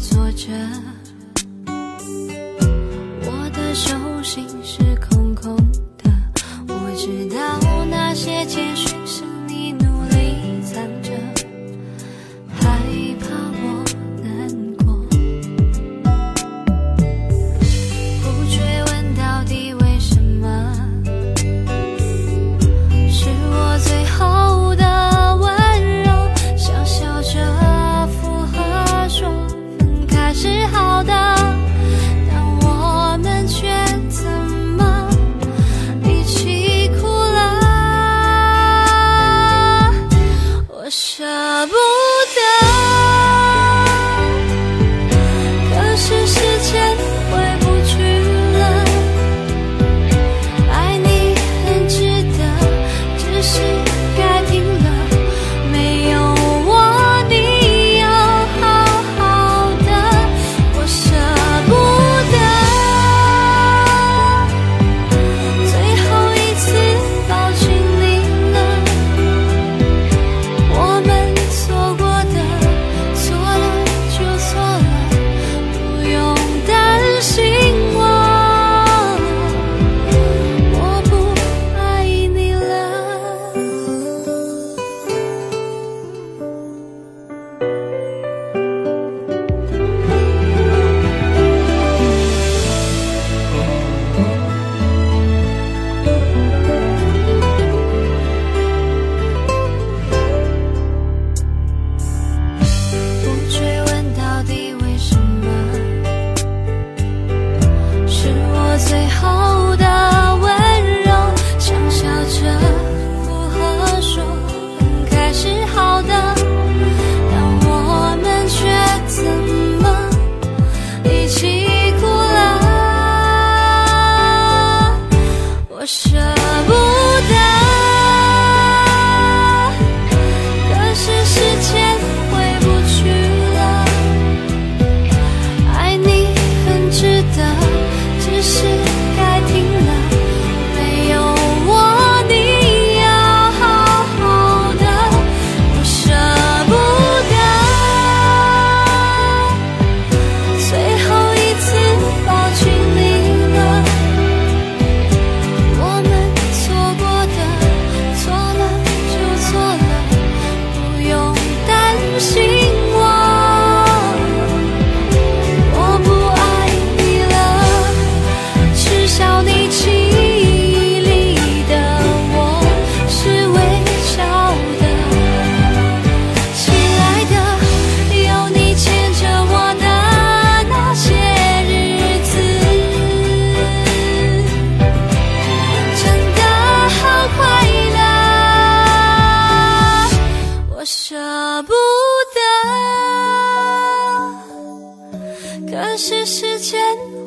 坐着。我的手心是空空的我知道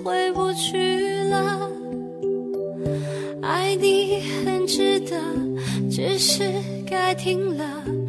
回不去了。爱你很值得只是该停了。